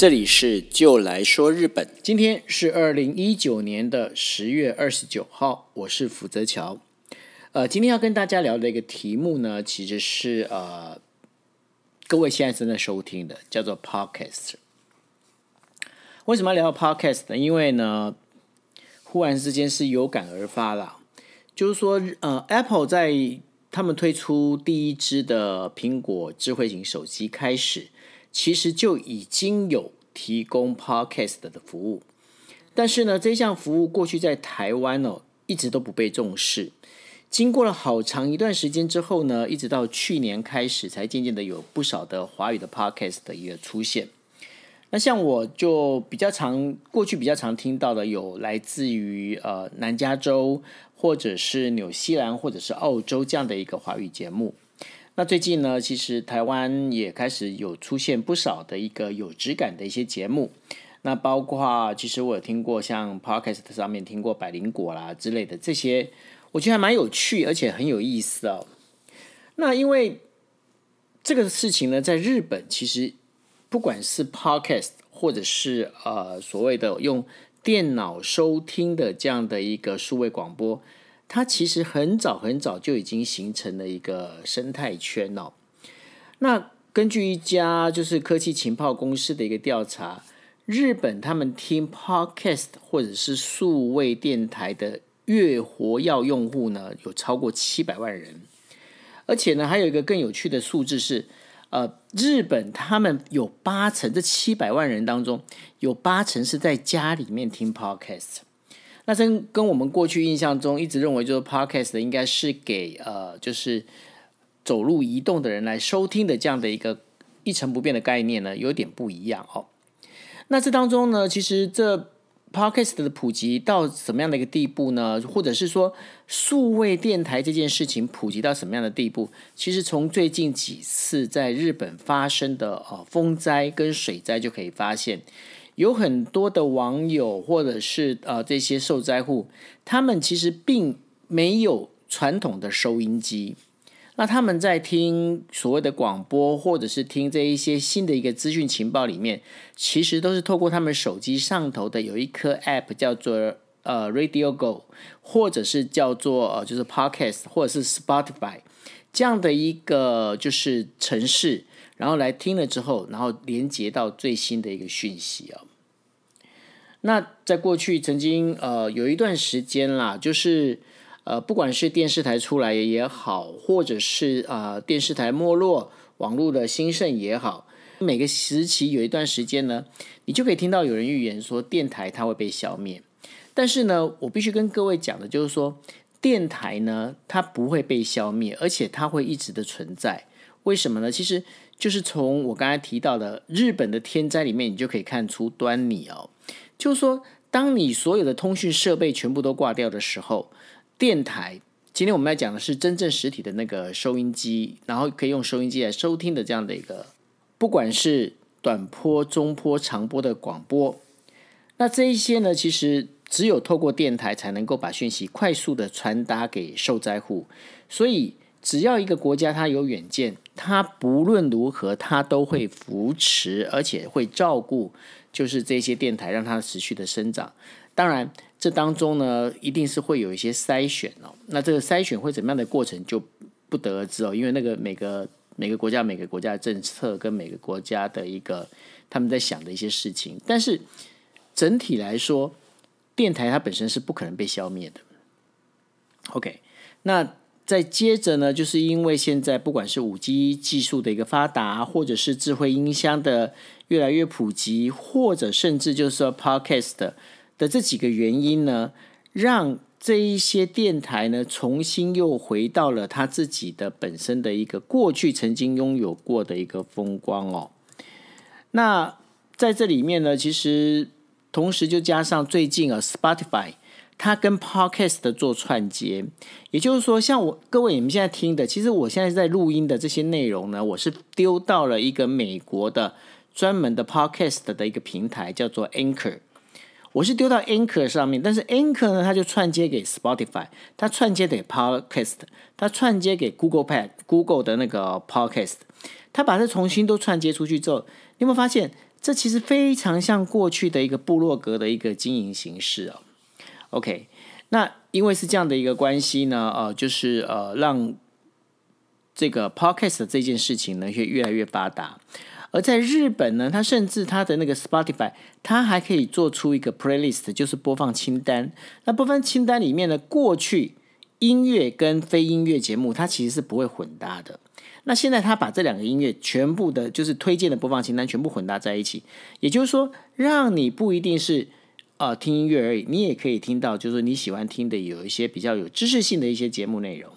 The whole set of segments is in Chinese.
这里是就来说日本，今天是二零一九年的十月二十九号，我是福泽桥。呃，今天要跟大家聊的一个题目呢，其实是呃，各位现在正在收听的，叫做 Podcast。为什么要聊 Podcast 呢？因为呢，忽然之间是有感而发了，就是说，呃，Apple 在他们推出第一支的苹果智慧型手机开始。其实就已经有提供 Podcast 的服务，但是呢，这项服务过去在台湾哦，一直都不被重视。经过了好长一段时间之后呢，一直到去年开始，才渐渐的有不少的华语的 Podcast 的一个出现。那像我就比较常过去比较常听到的，有来自于呃南加州，或者是纽西兰，或者是澳洲这样的一个华语节目。那最近呢，其实台湾也开始有出现不少的一个有质感的一些节目。那包括其实我有听过像 Podcast 上面听过百灵果啦之类的这些，我觉得还蛮有趣，而且很有意思哦。那因为这个事情呢，在日本其实不管是 Podcast 或者是呃所谓的用电脑收听的这样的一个数位广播。它其实很早很早就已经形成了一个生态圈哦。那根据一家就是科技情报公司的一个调查，日本他们听 podcast 或者是数位电台的月活跃用户呢，有超过七百万人。而且呢，还有一个更有趣的数字是，呃，日本他们有八成这七百万人当中，有八成是在家里面听 podcast。那跟跟我们过去印象中一直认为就是 podcast 应该是给呃就是走路移动的人来收听的这样的一个一成不变的概念呢，有点不一样哦。那这当中呢，其实这 podcast 的普及到什么样的一个地步呢？或者是说数位电台这件事情普及到什么样的地步？其实从最近几次在日本发生的呃风灾跟水灾就可以发现。有很多的网友或者是呃这些受灾户，他们其实并没有传统的收音机，那他们在听所谓的广播或者是听这一些新的一个资讯情报里面，其实都是透过他们手机上头的有一颗 App 叫做呃 Radio Go，或者是叫做呃就是 Podcast 或者是 Spotify 这样的一个就是城市，然后来听了之后，然后连接到最新的一个讯息啊。那在过去曾经呃有一段时间啦，就是呃不管是电视台出来也好，或者是啊电视台没落、网络的兴盛也好，每个时期有一段时间呢，你就可以听到有人预言说电台它会被消灭。但是呢，我必须跟各位讲的就是说，电台呢它不会被消灭，而且它会一直的存在。为什么呢？其实就是从我刚才提到的日本的天灾里面，你就可以看出端倪哦。就是说，当你所有的通讯设备全部都挂掉的时候，电台，今天我们要讲的是真正实体的那个收音机，然后可以用收音机来收听的这样的一个，不管是短波、中波、长波的广播，那这一些呢，其实只有透过电台才能够把讯息快速的传达给受灾户，所以只要一个国家它有远见，它不论如何，它都会扶持，而且会照顾。就是这些电台让它持续的生长，当然这当中呢，一定是会有一些筛选哦。那这个筛选会怎么样的过程就不得而知哦，因为那个每个每个国家每个国家的政策跟每个国家的一个他们在想的一些事情，但是整体来说，电台它本身是不可能被消灭的。OK，那。再接着呢，就是因为现在不管是五 G 技术的一个发达，或者是智慧音箱的越来越普及，或者甚至就是说 Podcast 的这几个原因呢，让这一些电台呢重新又回到了他自己的本身的一个过去曾经拥有过的一个风光哦。那在这里面呢，其实同时就加上最近啊 Spotify。它跟 Podcast 做串接，也就是说，像我各位你们现在听的，其实我现在在录音的这些内容呢，我是丢到了一个美国的专门的 Podcast 的一个平台，叫做 Anchor。我是丢到 Anchor 上面，但是 Anchor 呢，它就串接给 Spotify，它串接给 Podcast，它串接给 Google Pad、Google 的那个 Podcast，它把它重新都串接出去之后，你有没有发现，这其实非常像过去的一个部落格的一个经营形式哦。OK，那因为是这样的一个关系呢，呃，就是呃，让这个 Podcast 这件事情呢，会越来越发达。而在日本呢，它甚至它的那个 Spotify，它还可以做出一个 playlist，就是播放清单。那播放清单里面呢，过去音乐跟非音乐节目，它其实是不会混搭的。那现在他把这两个音乐全部的，就是推荐的播放清单全部混搭在一起，也就是说，让你不一定是呃听音乐而已，你也可以听到，就是你喜欢听的有一些比较有知识性的一些节目内容。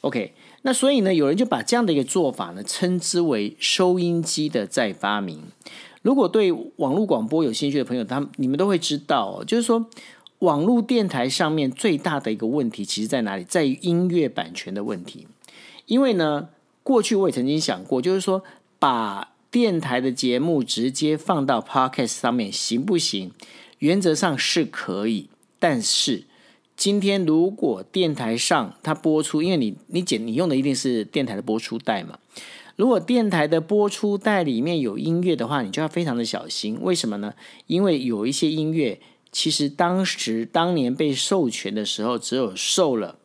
OK，那所以呢，有人就把这样的一个做法呢，称之为收音机的再发明。如果对网络广播有兴趣的朋友，他你们都会知道，就是说网络电台上面最大的一个问题，其实在哪里？在于音乐版权的问题，因为呢。过去我也曾经想过，就是说把电台的节目直接放到 Podcast 上面行不行？原则上是可以，但是今天如果电台上它播出，因为你你剪你用的一定是电台的播出带嘛，如果电台的播出带里面有音乐的话，你就要非常的小心。为什么呢？因为有一些音乐其实当时当年被授权的时候，只有授了。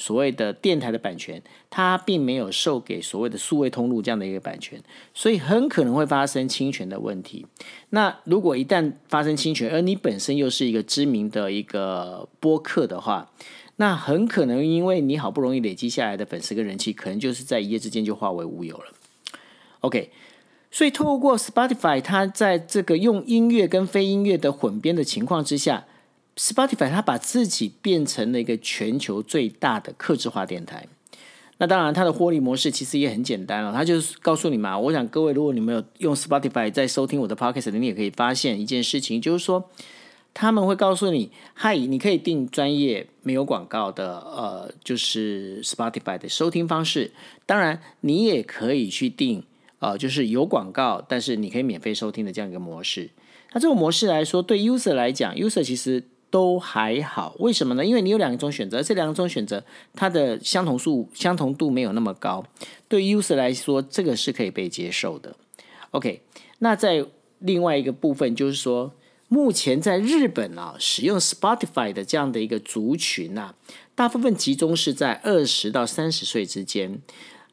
所谓的电台的版权，它并没有授给所谓的数位通路这样的一个版权，所以很可能会发生侵权的问题。那如果一旦发生侵权，而你本身又是一个知名的一个播客的话，那很可能因为你好不容易累积下来的粉丝跟人气，可能就是在一夜之间就化为乌有了。OK，所以透过 Spotify，它在这个用音乐跟非音乐的混编的情况之下。Spotify 它把自己变成了一个全球最大的客制化电台。那当然，它的获利模式其实也很简单了。它就是告诉你嘛，我想各位，如果你们有用 Spotify 在收听我的 Podcast，你也可以发现一件事情，就是说他们会告诉你，嗨，你可以订专业没有广告的，呃，就是 Spotify 的收听方式。当然，你也可以去订，呃，就是有广告，但是你可以免费收听的这样一个模式。那这种模式来说，对 User 来讲，User 其实。都还好，为什么呢？因为你有两种选择，这两种选择它的相同数相同度没有那么高，对 user 来说，这个是可以被接受的。OK，那在另外一个部分就是说，目前在日本啊，使用 Spotify 的这样的一个族群啊，大部分集中是在二十到三十岁之间。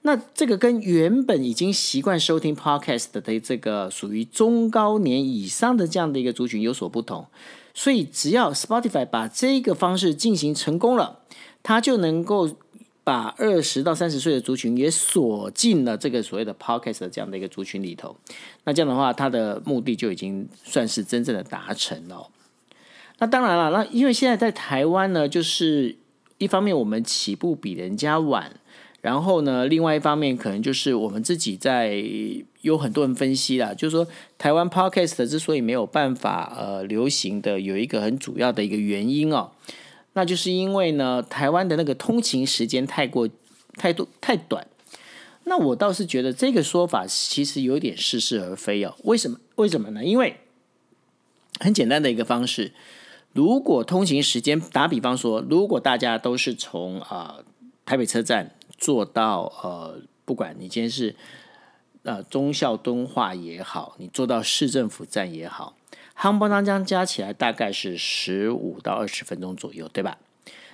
那这个跟原本已经习惯收听 Podcast 的这个属于中高年以上的这样的一个族群有所不同。所以，只要 Spotify 把这个方式进行成功了，它就能够把二十到三十岁的族群也锁进了这个所谓的 Podcast 的这样的一个族群里头。那这样的话，它的目的就已经算是真正的达成了。那当然了，那因为现在在台湾呢，就是一方面我们起步比人家晚。然后呢，另外一方面可能就是我们自己在有很多人分析啦，就是说台湾 podcast 之所以没有办法呃流行的，有一个很主要的一个原因哦，那就是因为呢台湾的那个通勤时间太过太多太短。那我倒是觉得这个说法其实有点似是而非哦。为什么？为什么呢？因为很简单的一个方式，如果通勤时间打比方说，如果大家都是从啊台北车站。做到呃，不管你今天是呃忠孝敦化也好，你做到市政府站也好，夯不啷当加起来大概是十五到二十分钟左右，对吧？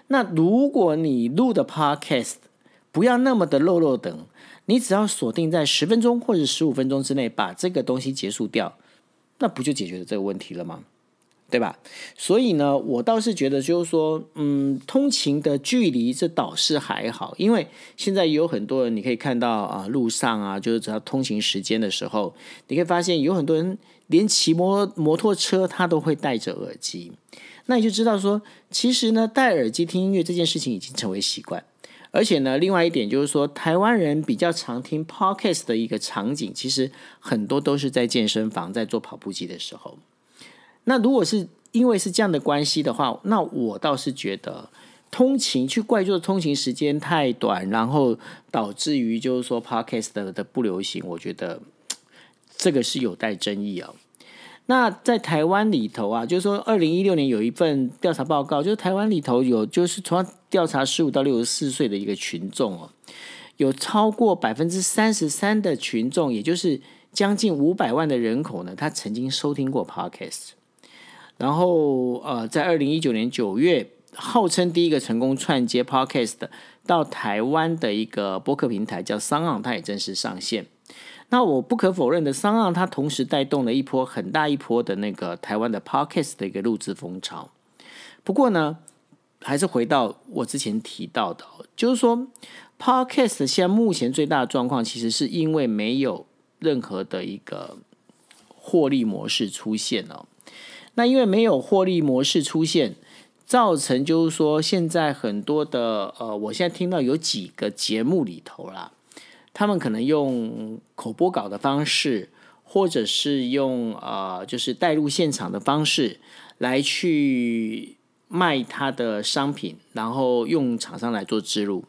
那如果你录的 podcast 不要那么的漏漏等，你只要锁定在十分钟或者十五分钟之内把这个东西结束掉，那不就解决了这个问题了吗？对吧？所以呢，我倒是觉得，就是说，嗯，通勤的距离这倒是还好，因为现在有很多人，你可以看到啊，路上啊，就是只要通勤时间的时候，你可以发现有很多人连骑摩摩托车他都会戴着耳机，那你就知道说，其实呢，戴耳机听音乐这件事情已经成为习惯，而且呢，另外一点就是说，台湾人比较常听 podcast 的一个场景，其实很多都是在健身房在做跑步机的时候。那如果是因为是这样的关系的话，那我倒是觉得通勤去怪罪通勤时间太短，然后导致于就是说 podcast 的不流行，我觉得这个是有待争议啊。那在台湾里头啊，就是说二零一六年有一份调查报告，就是台湾里头有就是从调查十五到六十四岁的一个群众哦，有超过百分之三十三的群众，也就是将近五百万的人口呢，他曾经收听过 Podcast。然后呃，在二零一九年九月，号称第一个成功串接 Podcast 到台湾的一个播客平台叫商岸，它也正式上线。那我不可否认的，商岸它同时带动了一波很大一波的那个台湾的 Podcast 的一个录制风潮。不过呢，还是回到我之前提到的，就是说 Podcast 现在目前最大的状况，其实是因为没有任何的一个获利模式出现哦。那因为没有获利模式出现，造成就是说现在很多的呃，我现在听到有几个节目里头啦，他们可能用口播稿的方式，或者是用呃就是带入现场的方式来去。卖他的商品，然后用厂商来做植入，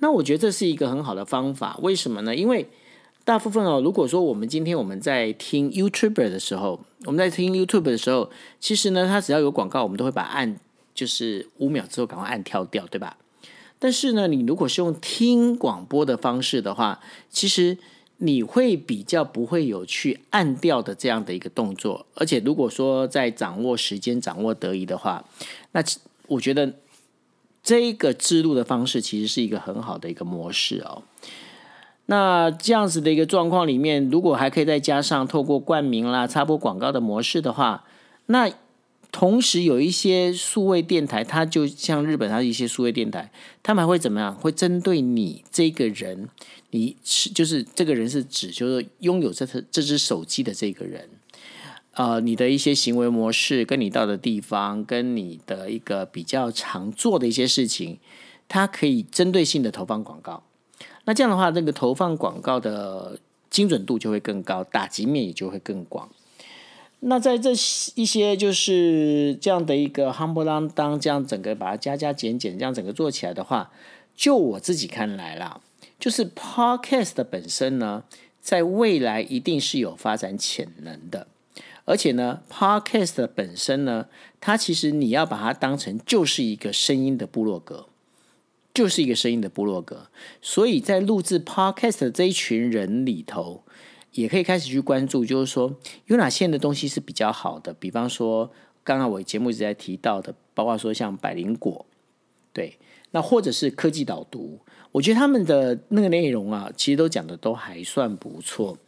那我觉得这是一个很好的方法。为什么呢？因为大部分哦，如果说我们今天我们在听 YouTuber 的时候，我们在听 YouTube 的时候，其实呢，它只要有广告，我们都会把按就是五秒之后赶快按跳掉，对吧？但是呢，你如果是用听广播的方式的话，其实。你会比较不会有去按掉的这样的一个动作，而且如果说在掌握时间、掌握得宜的话，那我觉得这个制度的方式其实是一个很好的一个模式哦。那这样子的一个状况里面，如果还可以再加上透过冠名啦、插播广告的模式的话，那。同时有一些数位电台，它就像日本，它一些数位电台，他们还会怎么样？会针对你这个人，你是就是这个人是指就是拥有这这只手机的这个人，呃，你的一些行为模式，跟你到的地方，跟你的一个比较常做的一些事情，它可以针对性的投放广告。那这样的话，那个投放广告的精准度就会更高，打击面也就会更广。那在这一些就是这样的一个夯不啷当，这样整个把它加加减减，这样整个做起来的话，就我自己看来啦，就是 podcast 本身呢，在未来一定是有发展潜能的，而且呢，podcast 本身呢，它其实你要把它当成就是一个声音的部落格，就是一个声音的部落格，所以在录制 podcast 的这一群人里头。也可以开始去关注，就是说有哪些的东西是比较好的。比方说，刚刚我节目一直在提到的，包括说像百灵果，对，那或者是科技导读，我觉得他们的那个内容啊，其实都讲的都还算不错。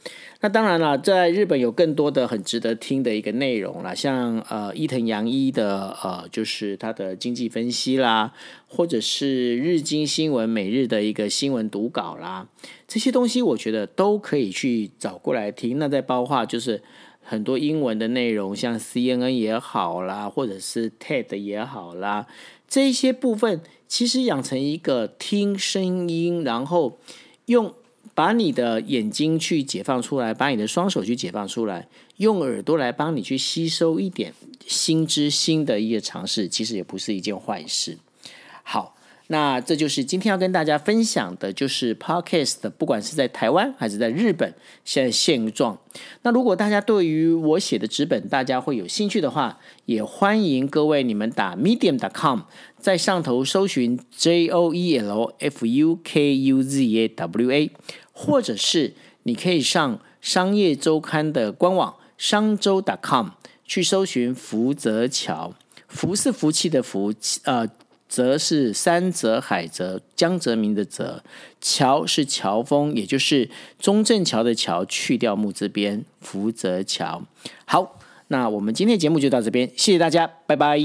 那当然了，在日本有更多的很值得听的一个内容啦，像呃伊藤洋一的呃，就是他的经济分析啦，或者是日经新闻每日的一个新闻读稿啦，这些东西我觉得都可以去找过来听。那在包括就是很多英文的内容，像 CNN 也好啦，或者是 TED 也好啦，这些部分其实养成一个听声音，然后用。把你的眼睛去解放出来，把你的双手去解放出来，用耳朵来帮你去吸收一点新知新的一些尝试，其实也不是一件坏事。好，那这就是今天要跟大家分享的，就是 Podcast，不管是在台湾还是在日本，现在现状。那如果大家对于我写的纸本，大家会有兴趣的话，也欢迎各位你们打 medium.com，在上头搜寻 J O E L F U K U Z A W A。或者是你可以上商业周刊的官网商周 .com 去搜寻福泽桥，福是福气的福，呃，泽是山泽海泽江泽民的泽，桥是桥峰，也就是中正桥的桥，去掉木字边，福泽桥。好，那我们今天的节目就到这边，谢谢大家，拜拜。